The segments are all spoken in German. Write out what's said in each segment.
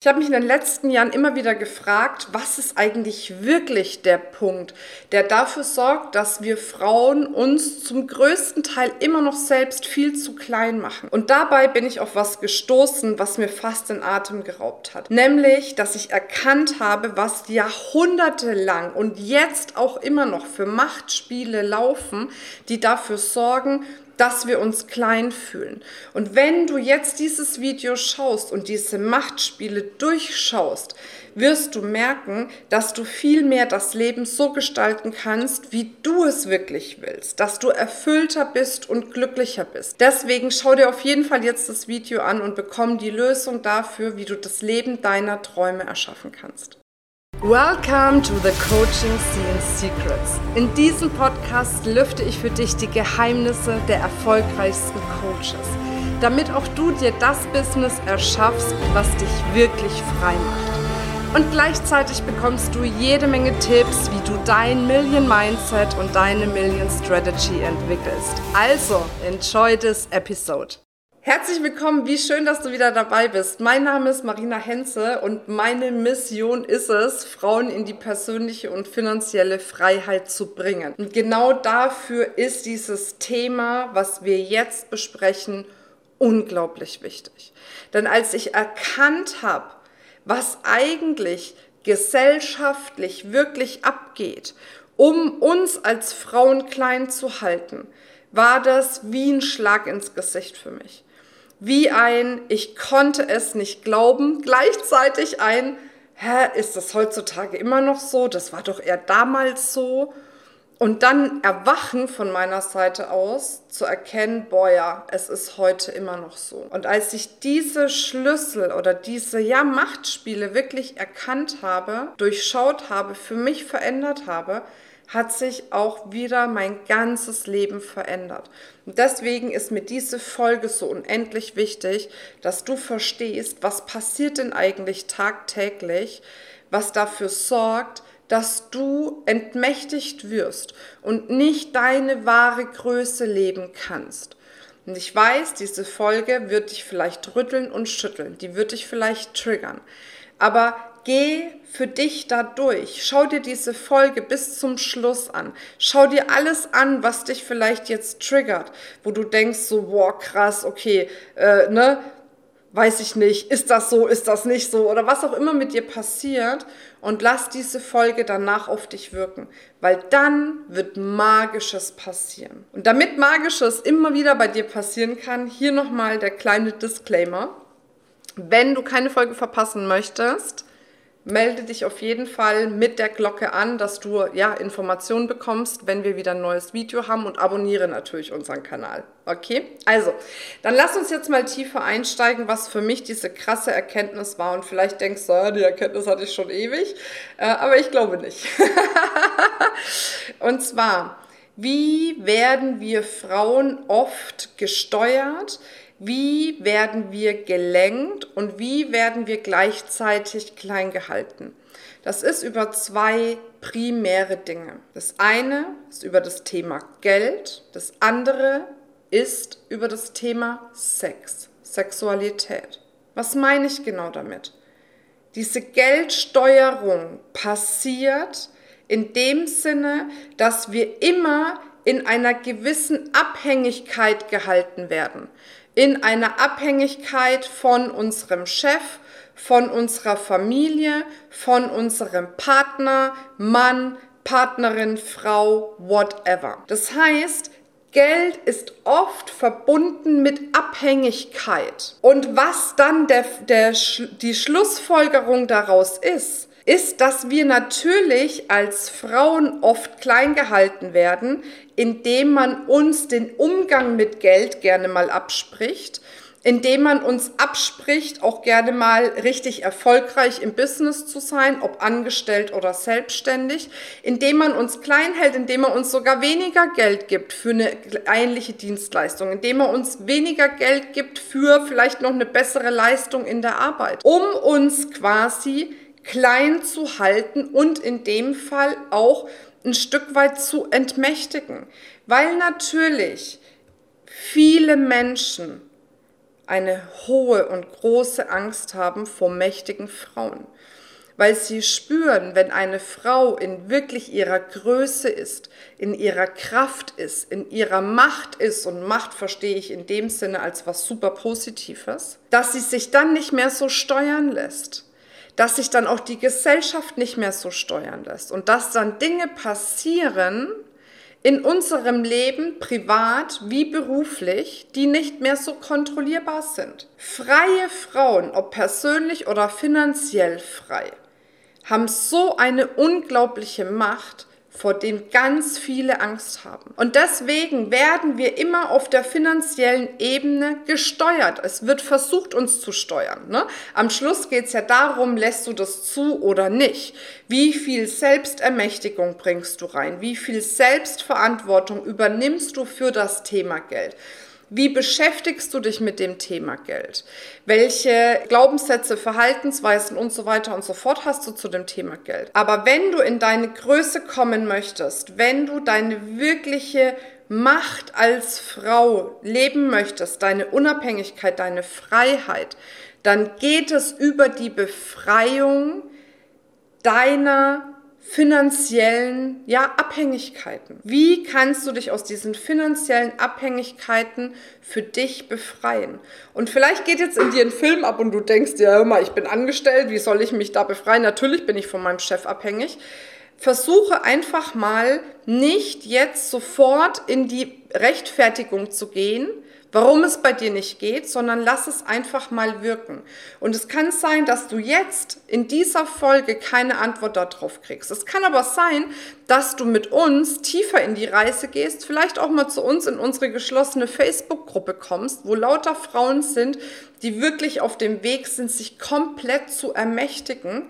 Ich habe mich in den letzten Jahren immer wieder gefragt, was ist eigentlich wirklich der Punkt, der dafür sorgt, dass wir Frauen uns zum größten Teil immer noch selbst viel zu klein machen. Und dabei bin ich auf was gestoßen, was mir fast den Atem geraubt hat. Nämlich, dass ich erkannt habe, was jahrhundertelang und jetzt auch immer noch für Machtspiele laufen, die dafür sorgen, dass wir uns klein fühlen. Und wenn du jetzt dieses Video schaust und diese Machtspiele durchschaust, wirst du merken, dass du viel mehr das Leben so gestalten kannst, wie du es wirklich willst, dass du erfüllter bist und glücklicher bist. Deswegen schau dir auf jeden Fall jetzt das Video an und bekomm die Lösung dafür, wie du das Leben deiner Träume erschaffen kannst. Welcome to the Coaching Scene Secrets. In diesem Podcast lüfte ich für dich die Geheimnisse der erfolgreichsten Coaches, damit auch du dir das Business erschaffst, was dich wirklich frei macht. Und gleichzeitig bekommst du jede Menge Tipps, wie du dein Million Mindset und deine Million Strategy entwickelst. Also, enjoy this episode. Herzlich willkommen, wie schön, dass du wieder dabei bist. Mein Name ist Marina Henze und meine Mission ist es, Frauen in die persönliche und finanzielle Freiheit zu bringen. Und genau dafür ist dieses Thema, was wir jetzt besprechen, unglaublich wichtig. Denn als ich erkannt habe, was eigentlich gesellschaftlich wirklich abgeht, um uns als Frauen klein zu halten, war das wie ein Schlag ins Gesicht für mich wie ein Ich konnte es nicht glauben, gleichzeitig ein Hä, ist das heutzutage immer noch so? Das war doch eher damals so. Und dann erwachen von meiner Seite aus zu erkennen, boah ja, es ist heute immer noch so. Und als ich diese Schlüssel oder diese ja Machtspiele wirklich erkannt habe, durchschaut habe, für mich verändert habe, hat sich auch wieder mein ganzes Leben verändert. Und deswegen ist mir diese Folge so unendlich wichtig, dass du verstehst, was passiert denn eigentlich tagtäglich, was dafür sorgt, dass du entmächtigt wirst und nicht deine wahre Größe leben kannst. Und ich weiß, diese Folge wird dich vielleicht rütteln und schütteln, die wird dich vielleicht triggern. Aber Geh für dich da durch. Schau dir diese Folge bis zum Schluss an. Schau dir alles an, was dich vielleicht jetzt triggert, wo du denkst so, boah, krass, okay, äh, ne, weiß ich nicht, ist das so, ist das nicht so oder was auch immer mit dir passiert und lass diese Folge danach auf dich wirken, weil dann wird Magisches passieren. Und damit Magisches immer wieder bei dir passieren kann, hier nochmal der kleine Disclaimer. Wenn du keine Folge verpassen möchtest, melde dich auf jeden Fall mit der Glocke an, dass du ja Informationen bekommst, wenn wir wieder ein neues Video haben und abonniere natürlich unseren Kanal. Okay? Also, dann lass uns jetzt mal tiefer einsteigen, was für mich diese krasse Erkenntnis war und vielleicht denkst du, ja, die Erkenntnis hatte ich schon ewig, äh, aber ich glaube nicht. und zwar, wie werden wir Frauen oft gesteuert? Wie werden wir gelenkt und wie werden wir gleichzeitig klein gehalten. Das ist über zwei primäre Dinge. Das eine ist über das Thema Geld, das andere ist über das Thema Sex, Sexualität. Was meine ich genau damit? Diese Geldsteuerung passiert in dem Sinne, dass wir immer in einer gewissen Abhängigkeit gehalten werden in einer Abhängigkeit von unserem Chef, von unserer Familie, von unserem Partner, Mann, Partnerin, Frau, whatever. Das heißt, Geld ist oft verbunden mit Abhängigkeit. Und was dann der, der, die Schlussfolgerung daraus ist, ist, dass wir natürlich als Frauen oft klein gehalten werden, indem man uns den Umgang mit Geld gerne mal abspricht, indem man uns abspricht, auch gerne mal richtig erfolgreich im Business zu sein, ob angestellt oder selbstständig, indem man uns klein hält, indem man uns sogar weniger Geld gibt für eine ähnliche Dienstleistung, indem man uns weniger Geld gibt für vielleicht noch eine bessere Leistung in der Arbeit, um uns quasi klein zu halten und in dem Fall auch ein Stück weit zu entmächtigen. Weil natürlich viele Menschen eine hohe und große Angst haben vor mächtigen Frauen weil sie spüren, wenn eine Frau in wirklich ihrer Größe ist, in ihrer Kraft ist, in ihrer Macht ist, und Macht verstehe ich in dem Sinne als was super Positives, dass sie sich dann nicht mehr so steuern lässt dass sich dann auch die Gesellschaft nicht mehr so steuern lässt und dass dann Dinge passieren in unserem Leben, privat wie beruflich, die nicht mehr so kontrollierbar sind. Freie Frauen, ob persönlich oder finanziell frei, haben so eine unglaubliche Macht, vor dem ganz viele Angst haben. Und deswegen werden wir immer auf der finanziellen Ebene gesteuert. Es wird versucht, uns zu steuern. Ne? Am Schluss geht es ja darum, lässt du das zu oder nicht? Wie viel Selbstermächtigung bringst du rein? Wie viel Selbstverantwortung übernimmst du für das Thema Geld? Wie beschäftigst du dich mit dem Thema Geld? Welche Glaubenssätze, Verhaltensweisen und so weiter und so fort hast du zu dem Thema Geld? Aber wenn du in deine Größe kommen möchtest, wenn du deine wirkliche Macht als Frau leben möchtest, deine Unabhängigkeit, deine Freiheit, dann geht es über die Befreiung deiner finanziellen ja, Abhängigkeiten. Wie kannst du dich aus diesen finanziellen Abhängigkeiten für dich befreien? Und vielleicht geht jetzt in dir ein Film ab und du denkst dir, hör mal, ich bin angestellt, wie soll ich mich da befreien? Natürlich bin ich von meinem Chef abhängig. Versuche einfach mal nicht jetzt sofort in die Rechtfertigung zu gehen, warum es bei dir nicht geht, sondern lass es einfach mal wirken. Und es kann sein, dass du jetzt in dieser Folge keine Antwort darauf kriegst. Es kann aber sein, dass du mit uns tiefer in die Reise gehst, vielleicht auch mal zu uns in unsere geschlossene Facebook-Gruppe kommst, wo lauter Frauen sind, die wirklich auf dem Weg sind, sich komplett zu ermächtigen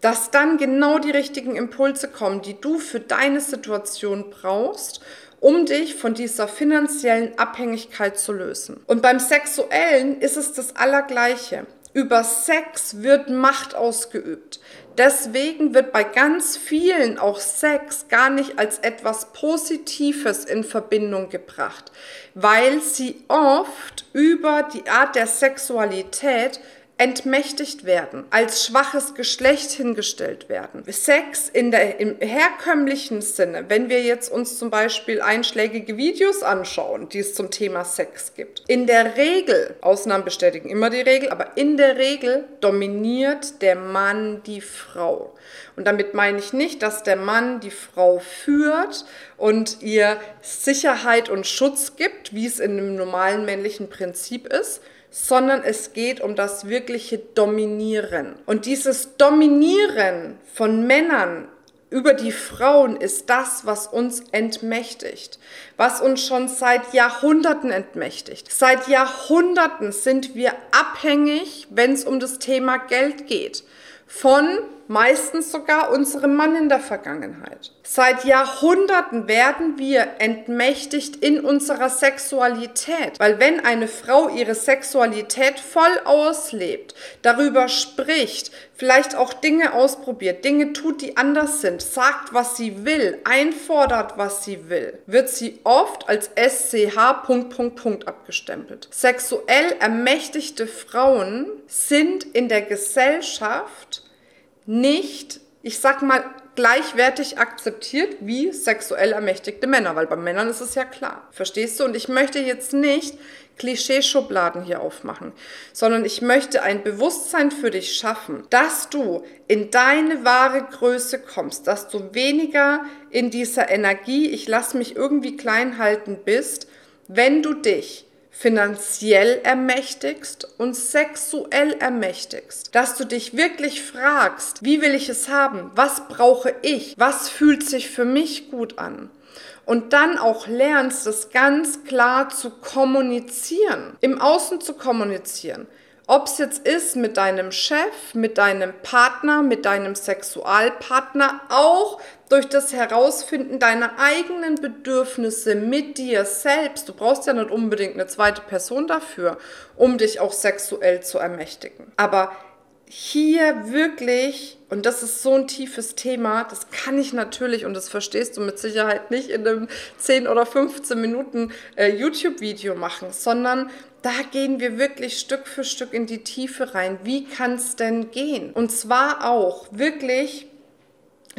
dass dann genau die richtigen Impulse kommen, die du für deine Situation brauchst um dich von dieser finanziellen Abhängigkeit zu lösen. Und beim Sexuellen ist es das Allergleiche. Über Sex wird Macht ausgeübt. Deswegen wird bei ganz vielen auch Sex gar nicht als etwas Positives in Verbindung gebracht, weil sie oft über die Art der Sexualität entmächtigt werden, als schwaches Geschlecht hingestellt werden. Sex in der, im herkömmlichen Sinne, wenn wir jetzt uns zum Beispiel einschlägige Videos anschauen, die es zum Thema Sex gibt. In der Regel, Ausnahmen bestätigen immer die Regel, aber in der Regel dominiert der Mann die Frau. Und damit meine ich nicht, dass der Mann die Frau führt und ihr Sicherheit und Schutz gibt, wie es in einem normalen männlichen Prinzip ist, sondern es geht um das wirkliche Dominieren. Und dieses Dominieren von Männern über die Frauen ist das, was uns entmächtigt, was uns schon seit Jahrhunderten entmächtigt. Seit Jahrhunderten sind wir abhängig, wenn es um das Thema Geld geht, von meistens sogar unserem Mann in der Vergangenheit. Seit Jahrhunderten werden wir entmächtigt in unserer Sexualität, weil wenn eine Frau ihre Sexualität voll auslebt, darüber spricht, vielleicht auch Dinge ausprobiert, Dinge tut, die anders sind, sagt, was sie will, einfordert, was sie will, wird sie oft als SCH Punkt, Punkt, Punkt abgestempelt. Sexuell ermächtigte Frauen sind in der Gesellschaft nicht, ich sag mal, gleichwertig akzeptiert wie sexuell ermächtigte Männer, weil bei Männern ist es ja klar. Verstehst du? Und ich möchte jetzt nicht Klischeeschubladen hier aufmachen, sondern ich möchte ein Bewusstsein für dich schaffen, dass du in deine wahre Größe kommst, dass du weniger in dieser Energie, ich lasse mich irgendwie klein halten bist, wenn du dich finanziell ermächtigst und sexuell ermächtigst. Dass du dich wirklich fragst, wie will ich es haben? Was brauche ich? Was fühlt sich für mich gut an? und dann auch lernst, das ganz klar zu kommunizieren, im Außen zu kommunizieren. Ob es jetzt ist mit deinem Chef, mit deinem Partner, mit deinem Sexualpartner, auch durch das Herausfinden deiner eigenen Bedürfnisse mit dir selbst. Du brauchst ja nicht unbedingt eine zweite Person dafür, um dich auch sexuell zu ermächtigen. Aber hier wirklich, und das ist so ein tiefes Thema, das kann ich natürlich, und das verstehst du mit Sicherheit nicht in einem 10 oder 15 Minuten äh, YouTube-Video machen, sondern da gehen wir wirklich Stück für Stück in die Tiefe rein. Wie kann es denn gehen? Und zwar auch wirklich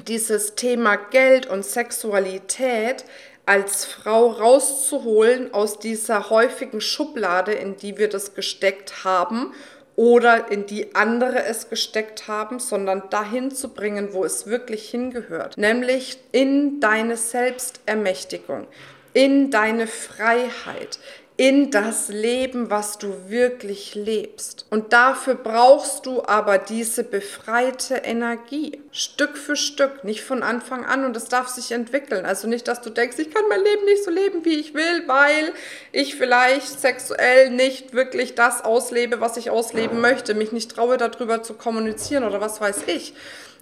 dieses Thema Geld und Sexualität als Frau rauszuholen aus dieser häufigen Schublade, in die wir das gesteckt haben oder in die andere es gesteckt haben, sondern dahin zu bringen, wo es wirklich hingehört, nämlich in deine Selbstermächtigung, in deine Freiheit, in das Leben, was du wirklich lebst. Und dafür brauchst du aber diese befreite Energie. Stück für Stück, nicht von Anfang an. Und das darf sich entwickeln. Also nicht, dass du denkst, ich kann mein Leben nicht so leben, wie ich will, weil ich vielleicht sexuell nicht wirklich das auslebe, was ich ausleben möchte, mich nicht traue, darüber zu kommunizieren oder was weiß ich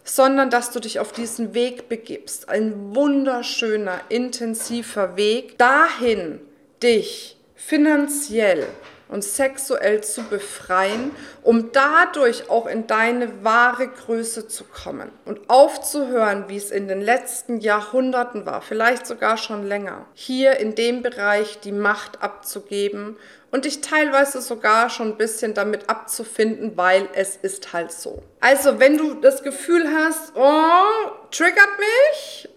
sondern dass du dich auf diesen Weg begibst. Ein wunderschöner, intensiver Weg dahin, dich finanziell und sexuell zu befreien, um dadurch auch in deine wahre Größe zu kommen und aufzuhören, wie es in den letzten Jahrhunderten war, vielleicht sogar schon länger, hier in dem Bereich die Macht abzugeben und dich teilweise sogar schon ein bisschen damit abzufinden, weil es ist halt so. Also, wenn du das Gefühl hast, oh, triggert mich,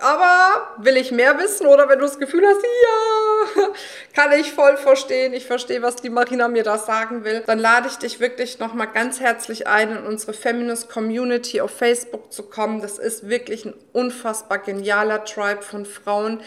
aber will ich mehr wissen oder wenn du das Gefühl hast, ja, kann ich voll verstehen, ich verstehe, was die Marina mir da sagen will, dann lade ich dich wirklich nochmal ganz herzlich ein, in unsere Feminist Community auf Facebook zu kommen. Das ist wirklich ein unfassbar genialer Tribe von Frauen,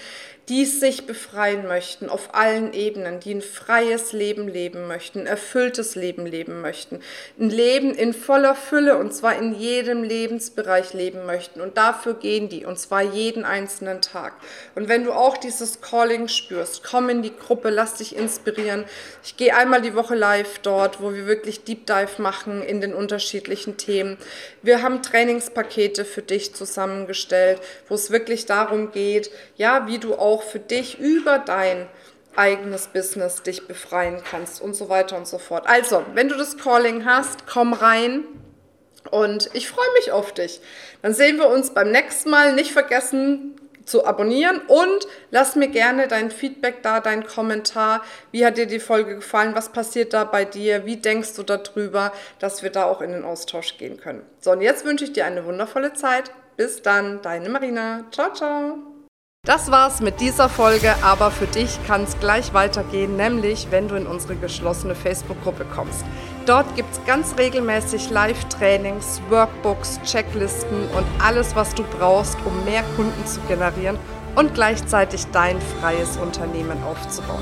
die sich befreien möchten auf allen Ebenen, die ein freies Leben leben möchten, ein erfülltes Leben leben möchten, ein Leben in voller Fülle und zwar in jedem Lebensbereich leben möchten. Und dafür gehen die und zwar jeden einzelnen Tag. Und wenn du auch dieses Calling spürst, komm in die Gruppe, lass dich inspirieren. Ich gehe einmal die Woche live dort, wo wir wirklich Deep Dive machen in den unterschiedlichen Themen. Wir haben Trainingspakete für dich zusammengestellt, wo es wirklich darum geht, ja, wie du auch auch für dich über dein eigenes Business dich befreien kannst und so weiter und so fort. Also, wenn du das Calling hast, komm rein und ich freue mich auf dich. Dann sehen wir uns beim nächsten Mal. Nicht vergessen zu abonnieren und lass mir gerne dein Feedback da, dein Kommentar. Wie hat dir die Folge gefallen? Was passiert da bei dir? Wie denkst du darüber, dass wir da auch in den Austausch gehen können? So, und jetzt wünsche ich dir eine wundervolle Zeit. Bis dann, deine Marina. Ciao, ciao. Das war's mit dieser Folge, aber für dich kann es gleich weitergehen, nämlich wenn du in unsere geschlossene Facebook-Gruppe kommst. Dort gibt es ganz regelmäßig Live-Trainings, Workbooks, Checklisten und alles, was du brauchst, um mehr Kunden zu generieren und gleichzeitig dein freies Unternehmen aufzubauen.